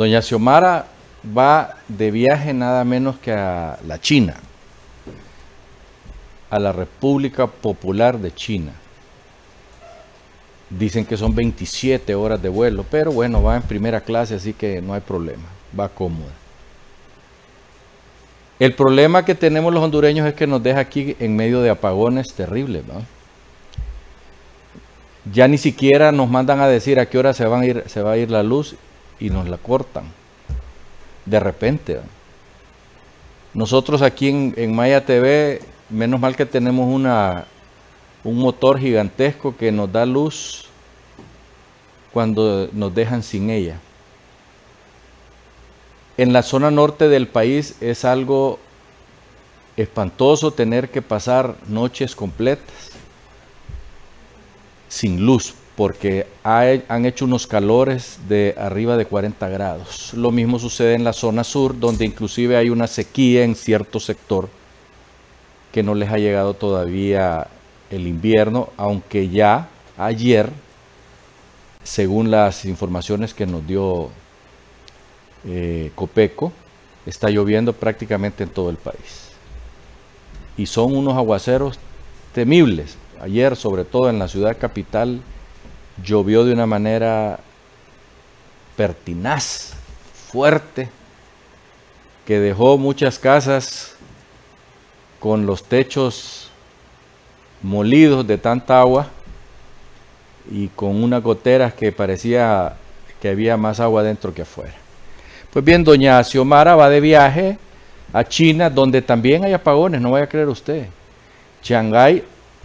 Doña Xiomara va de viaje nada menos que a la China, a la República Popular de China. Dicen que son 27 horas de vuelo, pero bueno, va en primera clase, así que no hay problema, va cómoda. El problema que tenemos los hondureños es que nos deja aquí en medio de apagones terribles, ¿no? Ya ni siquiera nos mandan a decir a qué hora se, se va a ir la luz y nos la cortan. De repente. Nosotros aquí en, en, Maya TV, menos mal que tenemos una, un motor gigantesco que nos da luz cuando nos dejan sin ella en la zona norte del país es algo espantoso tener que pasar noches completas sin luz, porque han hecho unos calores de arriba de 40 grados. Lo mismo sucede en la zona sur, donde inclusive hay una sequía en cierto sector que no les ha llegado todavía el invierno, aunque ya ayer, según las informaciones que nos dio eh, Copeco, está lloviendo prácticamente en todo el país. Y son unos aguaceros temibles. Ayer, sobre todo en la ciudad capital, llovió de una manera pertinaz, fuerte, que dejó muchas casas con los techos molidos de tanta agua y con unas goteras que parecía que había más agua dentro que afuera. Pues bien, doña Xiomara va de viaje a China, donde también hay apagones, no vaya a creer usted.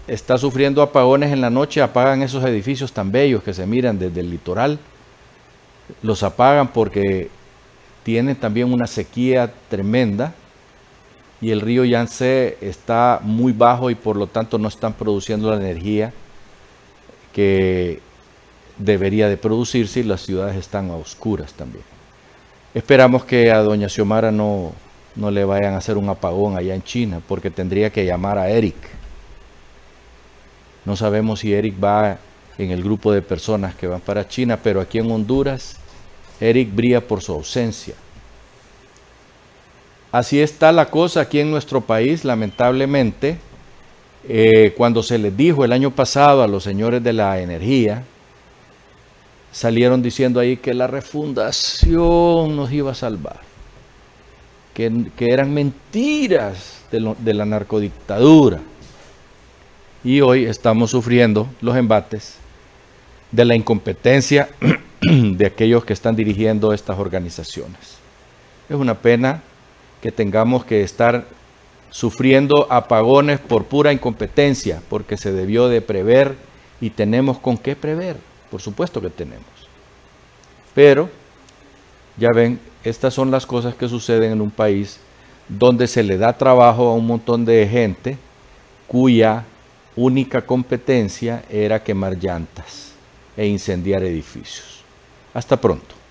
Está sufriendo apagones en la noche, apagan esos edificios tan bellos que se miran desde el litoral. Los apagan porque tienen también una sequía tremenda y el río Yangtze está muy bajo y por lo tanto no están produciendo la energía que debería de producirse y las ciudades están a oscuras también. Esperamos que a doña Xiomara no, no le vayan a hacer un apagón allá en China, porque tendría que llamar a Eric. No sabemos si Eric va en el grupo de personas que van para China, pero aquí en Honduras, Eric brilla por su ausencia. Así está la cosa aquí en nuestro país, lamentablemente. Eh, cuando se les dijo el año pasado a los señores de la energía salieron diciendo ahí que la refundación nos iba a salvar, que, eran mentiras de, de la narcodictadura. Y hoy estamos sufriendo los embates de la incompetencia de aquellos que están dirigiendo estas organizaciones. Es una pena que tengamos que estar sufriendo apagones por pura incompetencia, porque se debió de prever y tenemos con qué prever. Por supuesto que tenemos. Pero, ya ven, estas son las cosas que suceden en un país donde se le da trabajo a un montón de gente cuya única competencia era quemar llantas e incendiar edificios. Hasta pronto.